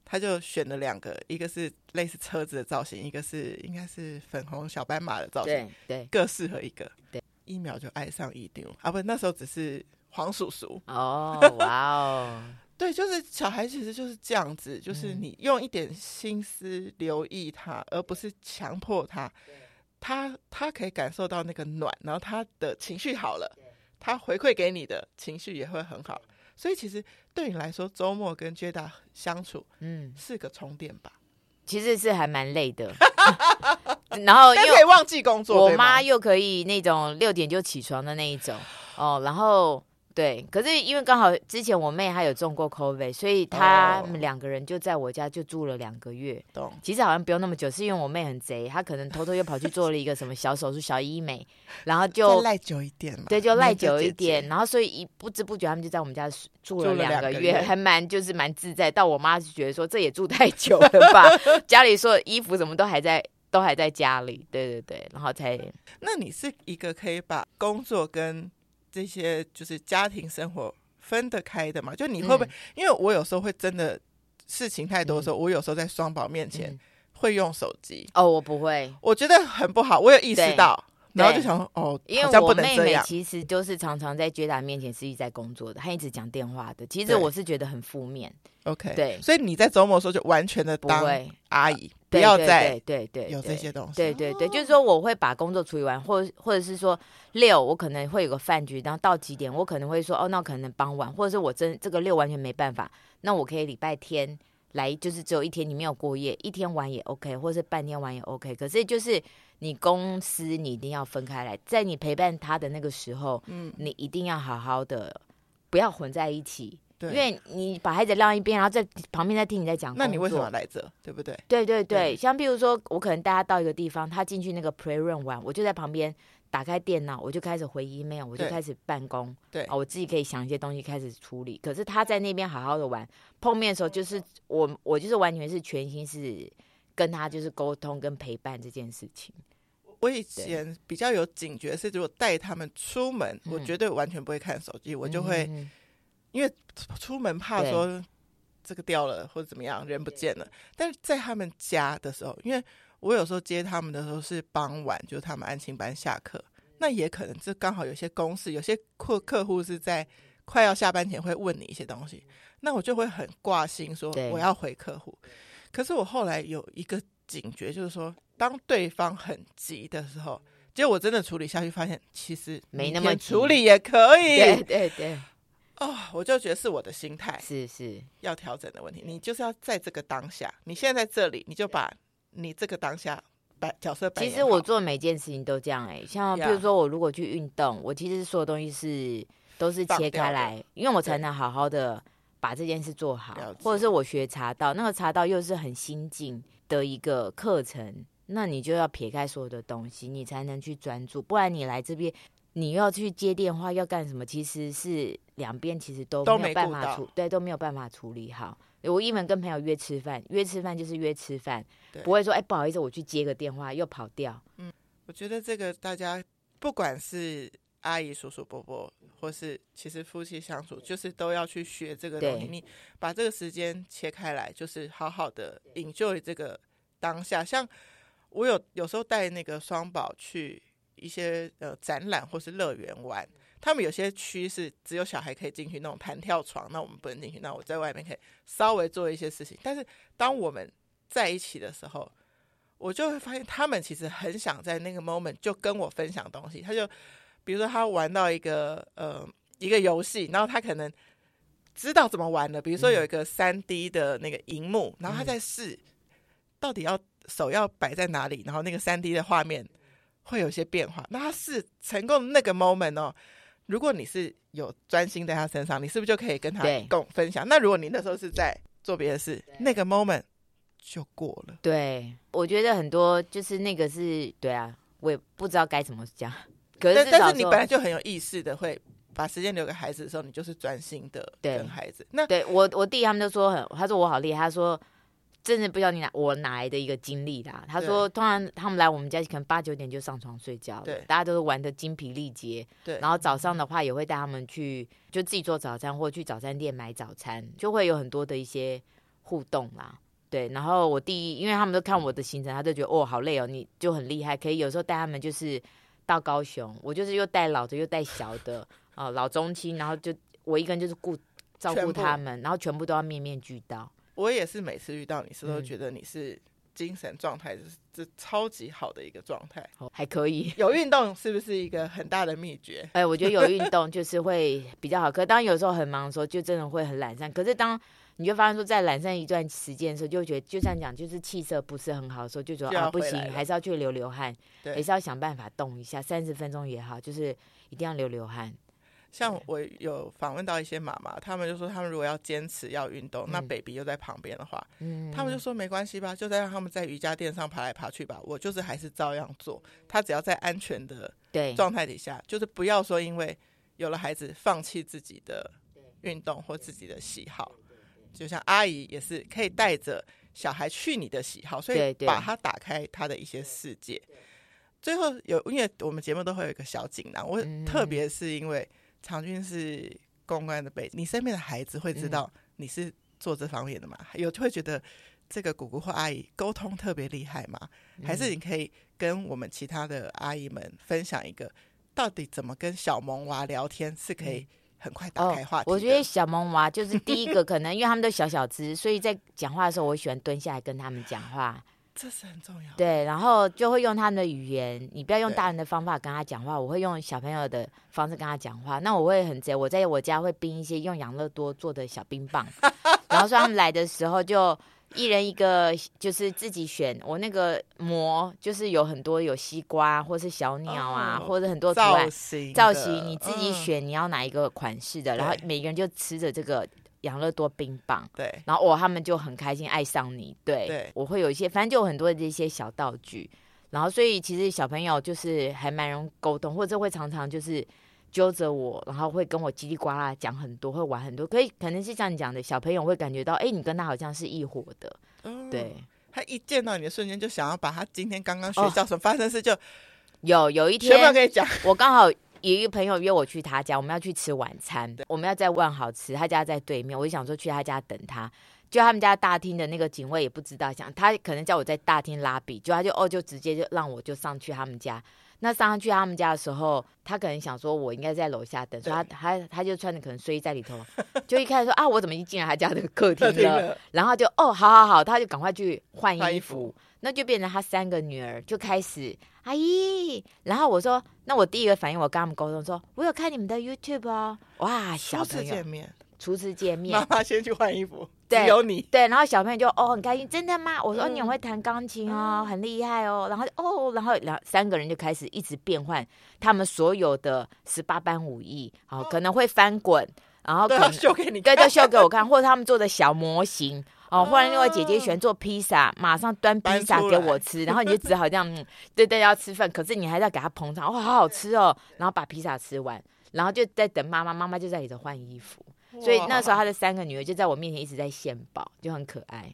他就选了两个，一个是类似车子的造型，一个是应该是粉红小斑马的造型，对，对。各适合一个，对，一秒就爱上一丢。啊！不，那时候只是。黄叔叔。哦，哇哦，对，就是小孩其实就是这样子，就是你用一点心思留意他，而不是强迫他，他他可以感受到那个暖，然后他的情绪好了，他回馈给你的情绪也会很好，所以其实对你来说，周末跟 Jada 相处，嗯，是个充电吧，其实是还蛮累的，然后又可以忘记工作，我妈又可以那种六点就起床的那一种。哦，然后。对，可是因为刚好之前我妹她有中过 COVID，所以她们两个人就在我家就住了两个月。懂。其实好像不用那么久，是因为我妹很贼，她可能偷偷又跑去做了一个什么小手术、小医美，然后就赖久一点嘛。对，就赖久一点，然后所以一不知不觉他们就在我们家住了两个月，还蛮就是蛮自在。到我妈是觉得说这也住太久了吧，家里所有衣服什么都还在，都还在家里。对对对，然后才。那你是一个可以把工作跟这些就是家庭生活分得开的嘛？就你会不会？嗯、因为我有时候会真的事情太多的时候，嗯、我有时候在双宝面前会用手机。哦，我不会，我觉得很不好。我有意识到，然后就想说，哦，因为我妹妹其实就是常常在 Jada 面前是一直在工作的，她一直讲电话的。其实我是觉得很负面。OK，对，所以你在周末的时候就完全的当阿姨。不要再对对有这些东西，对对对，就是说我会把工作处理完，或或者是说六我可能会有个饭局，然后到几点我可能会说哦，那可能傍晚，或者是我真这个六完全没办法，那我可以礼拜天来，就是只有一天你没有过夜，一天玩也 OK，或者是半天玩也 OK。可是就是你公司你一定要分开来，在你陪伴他的那个时候，嗯，你一定要好好的，不要混在一起。对因为你把孩子晾一边，然后在旁边在听你在讲，那你为什么来这？对不对？对对对，对像比如说，我可能带他到一个地方，他进去那个 playroom 玩，我就在旁边打开电脑，我就开始回 email，我就开始办公。对啊，我自己可以想一些东西开始处理。可是他在那边好好的玩，碰面的时候就是我，我就是完全是全心是跟他就是沟通跟陪伴这件事情。我以前比较有警觉，是如果带他们出门，我绝对完全不会看手机，嗯、我就会。嗯因为出门怕说这个掉了或者怎么样，人不见了。但是在他们家的时候，因为我有时候接他们的时候是傍晚，就是他们安亲班下课，那也可能这刚好有些公事，有些客客户是在快要下班前会问你一些东西，那我就会很挂心说我要回客户。可是我后来有一个警觉，就是说当对方很急的时候，结果我真的处理下去，发现其实没那么处理也可以。对对对。哦，我就觉得是我的心态是是要调整的问题。你就是要在这个当下，你现在在这里，你就把你这个当下摆角色摆。其实我做每件事情都这样哎、欸，像比如说我如果去运动，我其实所有东西是都是切开来，因为我才能好好的把这件事做好，或者是我学茶道，那个茶道又是很新进的一个课程。那你就要撇开所有的东西，你才能去专注。不然你来这边，你要去接电话，要干什么？其实是两边其实都没有办法处，对，都没有办法处理好。我一门跟朋友约吃饭，约吃饭就是约吃饭，不会说哎，不好意思，我去接个电话又跑掉。嗯，我觉得这个大家不管是阿姨、叔叔、伯伯，或是其实夫妻相处，就是都要去学这个东西。你把这个时间切开来，就是好好的 enjoy 这个当下，像。我有有时候带那个双宝去一些呃展览或是乐园玩，他们有些区是只有小孩可以进去那种弹跳床，那我们不能进去。那我在外面可以稍微做一些事情。但是当我们在一起的时候，我就会发现他们其实很想在那个 moment 就跟我分享东西。他就比如说他玩到一个呃一个游戏，然后他可能知道怎么玩了。比如说有一个三 D 的那个荧幕，然后他在试到底要。手要摆在哪里，然后那个三 D 的画面会有些变化。那他是成功的那个 moment 哦。如果你是有专心在他身上，你是不是就可以跟他共分享？那如果你那时候是在做别的事，那个 moment 就过了。对，我觉得很多就是那个是对啊，我也不知道该怎么讲。可是但是你本来就很有意识的会把时间留给孩子的时候，你就是专心的跟孩子。那对我我弟他们就说很，他说我好厉害，他说。真的不知道你哪我哪来的一个经历啦。他说，通常他们来我们家可能八九点就上床睡觉了，对，大家都是玩得精疲力竭。对，然后早上的话也会带他们去，就自己做早餐或去早餐店买早餐，就会有很多的一些互动啦。对，然后我第一，因为他们都看我的行程，他就觉得哦好累哦，你就很厉害，可以有时候带他们就是到高雄，我就是又带老的又带小的 啊、呃，老中青，然后就我一个人就是顾照顾他们，然后全部都要面面俱到。我也是每次遇到你是都觉得你是精神状态是这超级好的一个状态，还可以有运动是不是一个很大的秘诀？哎，我觉得有运动就是会比较好。可当有时候很忙的时候，就真的会很懒散。可是当你就发现说在懒散一段时间的时候，就觉得就像讲就是气色不是很好的时候，就觉得啊不行，还是要去流流汗，也是要想办法动一下，三十分钟也好，就是一定要流流汗。像我有访问到一些妈妈，他们就说，他们如果要坚持要运动，嗯、那 baby 又在旁边的话，嗯，他们就说没关系吧，就再让他们在瑜伽垫上爬来爬去吧，我就是还是照样做，他只要在安全的状态底下，就是不要说因为有了孩子放弃自己的运动或自己的喜好，就像阿姨也是可以带着小孩去你的喜好，所以把他打开他的一些世界。最后有，因为我们节目都会有一个小锦囊，我特别是因为。长俊是公关的背景，你身边的孩子会知道你是做这方面的吗？嗯、有会觉得这个姑姑或阿姨沟通特别厉害吗？嗯、还是你可以跟我们其他的阿姨们分享一个，到底怎么跟小萌娃聊天是可以很快打开话题、哦？我觉得小萌娃就是第一个，可能因为他们都小小只，所以在讲话的时候，我喜欢蹲下来跟他们讲话。这是很重要。对，然后就会用他们的语言，你不要用大人的方法跟他讲话，我会用小朋友的方式跟他讲话。那我会很贼，我在我家会冰一些用养乐多做的小冰棒，然后说他们来的时候就一人一个，就是自己选。我那个膜就是有很多有西瓜，或是小鸟啊，哦、或者很多图案造型，造型你自己选，你要哪一个款式的，嗯、然后每个人就吃着这个。养乐多冰棒，对，然后我他们就很开心，爱上你，对，对。我会有一些，反正就有很多的这些小道具，然后所以其实小朋友就是还蛮容易沟通，或者会常常就是揪着我，然后会跟我叽里呱啦讲很多，会玩很多，可以可能是像你讲的，小朋友会感觉到，哎，你跟他好像是一伙的，嗯、对，他一见到你的瞬间就想要把他今天刚刚学校所发生的事就有有一天，要跟你讲，我刚好。有一个朋友约我去他家，我们要去吃晚餐。我们要在万豪吃，他家在对面。我就想说去他家等他，就他们家大厅的那个警卫也不知道，想他可能叫我在大厅拉比，就他就哦就直接就让我就上去他们家。那上上去他们家的时候，他可能想说，我应该在楼下等，所以他他他就穿着可能睡衣在里头，就一开始说啊，我怎么一进来他家的客厅了？了然后就哦，好好好，他就赶快去换衣服，那就变成他三个女儿就开始阿姨，然后我说，那我第一个反应，我跟他们沟通说，我有看你们的 YouTube 哦，哇，小朋友。初次见面，妈妈先去换衣服，对，只有你。对，然后小朋友就哦很开心，真的吗？我说、嗯哦、你很会弹钢琴哦，嗯、很厉害哦，然后哦，然后两三个人就开始一直变换他们所有的十八般武艺，好、哦、可能会翻滚，然后可能秀给你，对，就秀给我看，或者他们做的小模型哦，忽然另外姐姐喜欢做披萨，马上端披萨给我吃，然后你就只好这样，嗯、对对，要吃饭，可是你还是要给他捧场，哇，好好吃哦，然后把披萨吃完，然后就在等妈妈，妈妈就在里头换衣服。所以那时候他的三个女儿就在我面前一直在献宝，就很可爱，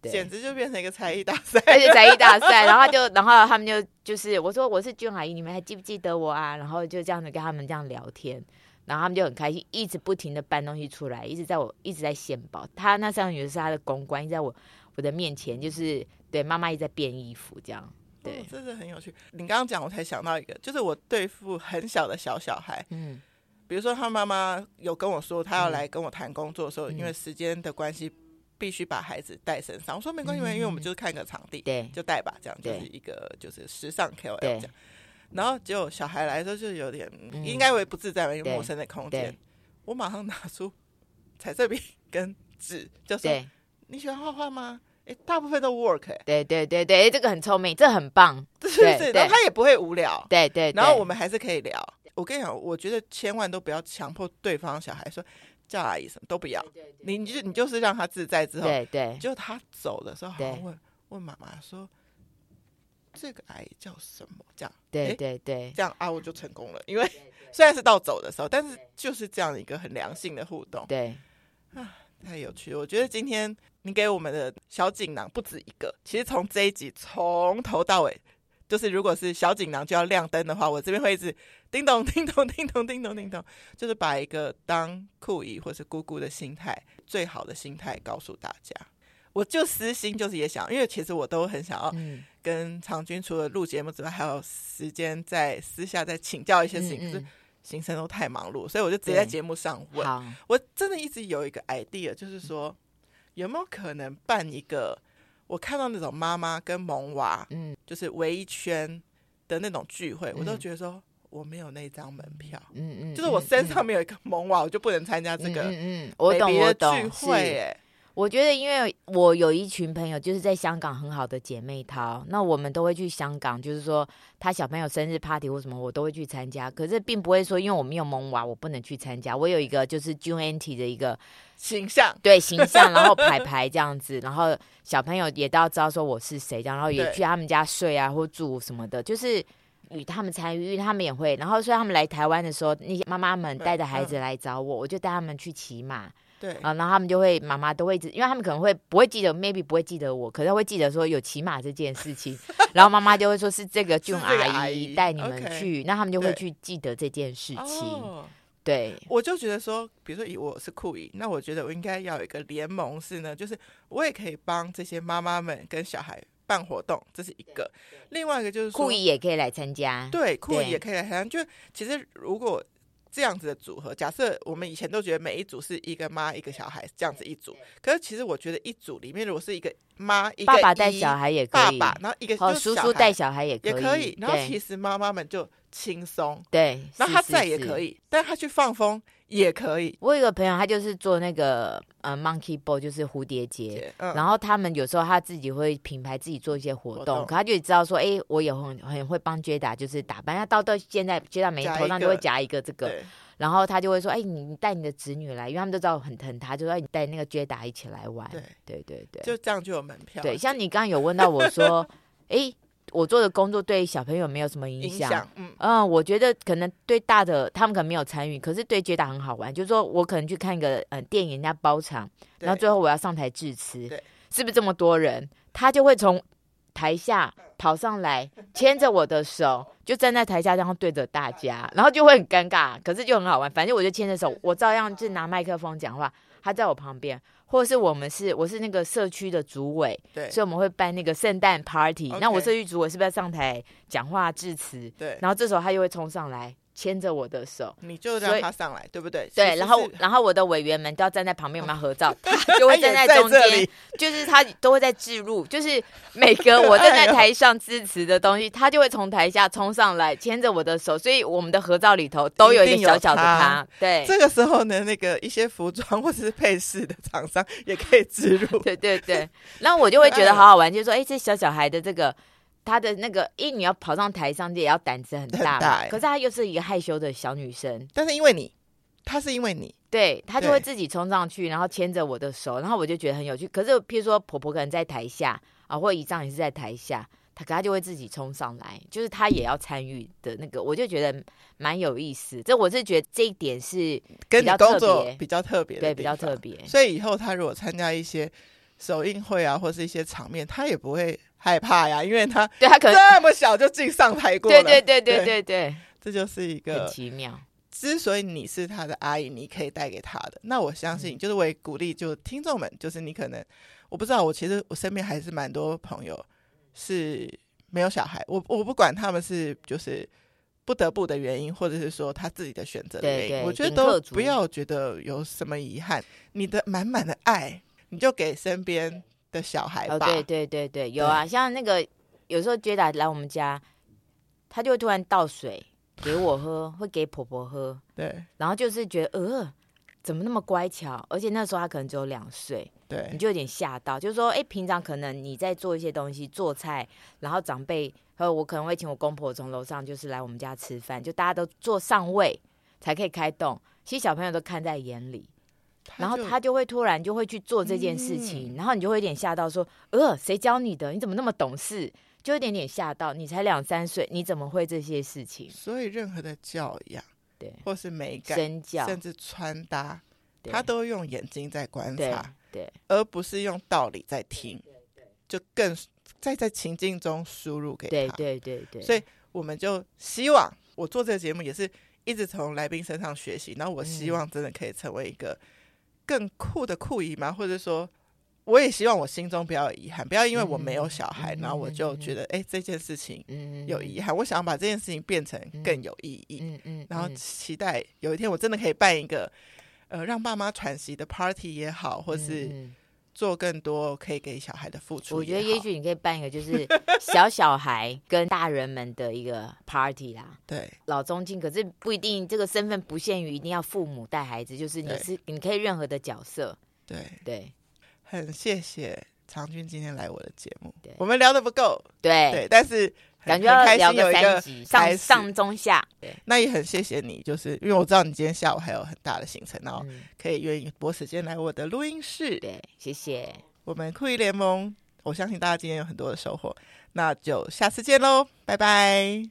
对，简直就变成一个才艺大赛，而且才艺大赛，然后就，然后他们就就是我说我是君阿姨，你们还记不记得我啊？然后就这样子跟他们这样聊天，然后他们就很开心，一直不停的搬东西出来，一直在我一直在献宝。他那三个女儿是他的公关，在我我的面前，就是对妈妈一直在变衣服这样，对，真的很有趣。你刚刚讲，我才想到一个，就是我对付很小的小小孩，嗯。比如说，他妈妈有跟我说，他要来跟我谈工作的时候，嗯、因为时间的关系，必须把孩子带身上。我说没关系，嗯、因为我们就是看个场地，对，就带吧，这样就是一个就是时尚 KOL 这样。然后结果小孩来的时候就有点，嗯、应该会不自在吧，因为陌生的空间。我马上拿出彩色笔跟纸，就说：“你喜欢画画吗？”哎，大部分都 work，哎，对对对对，这个很聪明，这很棒，对对对，然后他也不会无聊，对对，然后我们还是可以聊。我跟你讲，我觉得千万都不要强迫对方小孩说叫阿姨什么都不要，对对对对，你就你就是让他自在之后，对对，就他走的时候，好好问问妈妈说这个阿姨叫什么？这样，对对对，这样啊，我就成功了，因为虽然是到走的时候，但是就是这样一个很良性的互动，对啊，太有趣了。我觉得今天你给我们的小锦囊不止一个，其实从这一集从头到尾。就是如果是小锦囊就要亮灯的话，我这边会一直叮咚 叮咚叮咚叮咚叮咚，就是把一个当酷姨或是姑姑的心态，最好的心态告诉大家。我就私心就是也想，因为其实我都很想要跟长君除了录节目之外，还有时间在私下再请教一些事情，可是行程都太忙碌，所以我就直接在节目上问。我真的一直有一个 idea，就是说有没有可能办一个。我看到那种妈妈跟萌娃，嗯，就是围一圈的那种聚会，嗯、我都觉得说我没有那张门票，嗯嗯，嗯就是我身上没有一个萌娃，嗯、我就不能参加这个嗯嗯，我懂我懂聚会。哎，我觉得因为我有一群朋友就是在香港很好的姐妹淘，那我们都会去香港，就是说他小朋友生日 party 或什么，我都会去参加。可是并不会说因为我没有萌娃，我不能去参加。我有一个就是 Auntie 的一个。形象对形象，然后排排这样子，然后小朋友也都要知道说我是谁，然后也去他们家睡啊或住什么的，就是与他们参与，因为他们也会。然后所以他们来台湾的时候，那些妈妈们带着孩子来找我，我就带他们去骑马。对啊，然后他们就会妈妈都会一直，因为他们可能会不会记得，maybe 不会记得我，可是会记得说有骑马这件事情。然后妈妈就会说是这个俊阿姨带你们去，那他们就会去记得这件事情。对，我就觉得说，比如说以我是酷姨，那我觉得我应该要有一个联盟是呢，就是我也可以帮这些妈妈们跟小孩办活动，这是一个。另外一个就是酷姨也可以来参加，对，酷姨也可以来参加。就其实如果这样子的组合，假设我们以前都觉得每一组是一个妈一个小孩这样子一组，可是其实我觉得一组里面如果是一个妈，一个爸爸带小孩也可以，爸爸，然后一个叔叔带小孩也可以，也可以。然后其实妈妈们就。轻松，对，那他在也可以，是是是，但他去放风也可以。我有一个朋友，他就是做那个呃 Monkey Ball，就是蝴蝶结，嗯、然后他们有时候他自己会品牌自己做一些活动，活动。可他就知道说，哎、欸，我也很很会帮 Jada 就是打扮，他到到现在 Jada 每头上都会夹一个这个，然后他就会说，哎、欸，你带你的侄女来，因为他们都知道我很疼他，就说你带那个 Jada 一起来玩，对。对对对，就这样就有门票。对，像你刚刚有问到我说，哎、欸。我做的工作对小朋友没有什么影响，嗯，嗯，我觉得可能对大的他们可能没有参与，可是对 Jada 很好玩。就是说我可能去看一个呃电影，人家包场，然后最后我要上台致辞，对是不是这么多人？他就会从台下跑上来，牵着我的手，就站在台下，然后对着大家，然后就会很尴尬，可是就很好玩。反正我就牵着手，我照样就拿麦克风讲话。他在我旁边，或者是我们是我是那个社区的主委，对，所以我们会办那个圣诞 party，那我社区主委是不是要上台讲话致辞？对，然后这时候他又会冲上来。牵着我的手，你就让他上来，对不对？对，然后然后我的委员们都要站在旁边，我们要合照，他 就会站在中间，就是他都会在置入，就是每个我站在台上支持的东西，他就会从台下冲上来牵着我的手，所以我们的合照里头都有一个小小的他。对，这个时候呢，那个一些服装或者是配饰的厂商也可以置入，对对对。然后我就会觉得 好好玩，就是说，哎，这小小孩的这个。他的那个，因为你要跑上台上，也要胆子很大，很大欸、可是她又是一个害羞的小女生。但是因为你，她是因为你，对，她就会自己冲上去，然后牵着我的手，然后我就觉得很有趣。可是，譬如说婆婆可能在台下啊，或姨丈也是在台下，她可她就会自己冲上来，就是她也要参与的那个，我就觉得蛮有意思。这我是觉得这一点是比较特别，跟你工作比较特别，对，比较特别。所以以后她如果参加一些首映会啊，或是一些场面，他也不会。害怕呀，因为他对他可能这么小就进上台过了。对对对对对对，这就是一个很奇妙。之所以你是他的阿姨，你可以带给他的，那我相信，就是我也鼓励，就听众们，就是你可能我不知道，我其实我身边还是蛮多朋友是没有小孩，我我不管他们是就是不得不的原因，或者是说他自己的选择的原因，对对，我觉得都不要觉得有什么遗憾，你的满满的爱，你就给身边。的小孩吧，哦，对对对对，有啊，像那个有时候杰达来我们家，他就会突然倒水给我喝，会给婆婆喝，对，然后就是觉得呃，怎么那么乖巧，而且那时候他可能只有两岁，对，你就有点吓到，就是说，哎，平常可能你在做一些东西，做菜，然后长辈和我可能会请我公婆从楼上就是来我们家吃饭，就大家都坐上位才可以开动，其实小朋友都看在眼里。然后他就会突然就会去做这件事情，嗯、然后你就会有点吓到，说：“呃，谁教你的？你怎么那么懂事？”就有点点吓到。你才两三岁，你怎么会这些事情？所以任何的教养，对，或是美感、身教，甚至穿搭，他都用眼睛在观察，对，对而不是用道理在听，就更在在情境中输入给他。对对对对。所以我们就希望我做这个节目也是一直从来宾身上学习，然后我希望真的可以成为一个。更酷的酷姨吗？或者说，我也希望我心中不要有遗憾，不要因为我没有小孩，嗯、然后我就觉得，哎、嗯欸，这件事情有遗憾。嗯、我想要把这件事情变成更有意义，嗯嗯，嗯然后期待有一天我真的可以办一个，呃，让爸妈喘息的 party 也好，或是。做更多可以给小孩的付出。我觉得也许你可以办一个，就是小小孩 跟大人们的一个 party 啦。对，老中青，可是不一定这个身份不限于一定要父母带孩子，就是你是你可以任何的角色。对对，很谢谢长君今天来我的节目。对，我们聊的不够。对对，但是。感觉要聊个三集，上上中下。对，那也很谢谢你，就是因为我知道你今天下午还有很大的行程，然后可以愿意拨时间来我的录音室。对，谢谢。我们酷艺联盟，我相信大家今天有很多的收获，那就下次见喽，拜拜。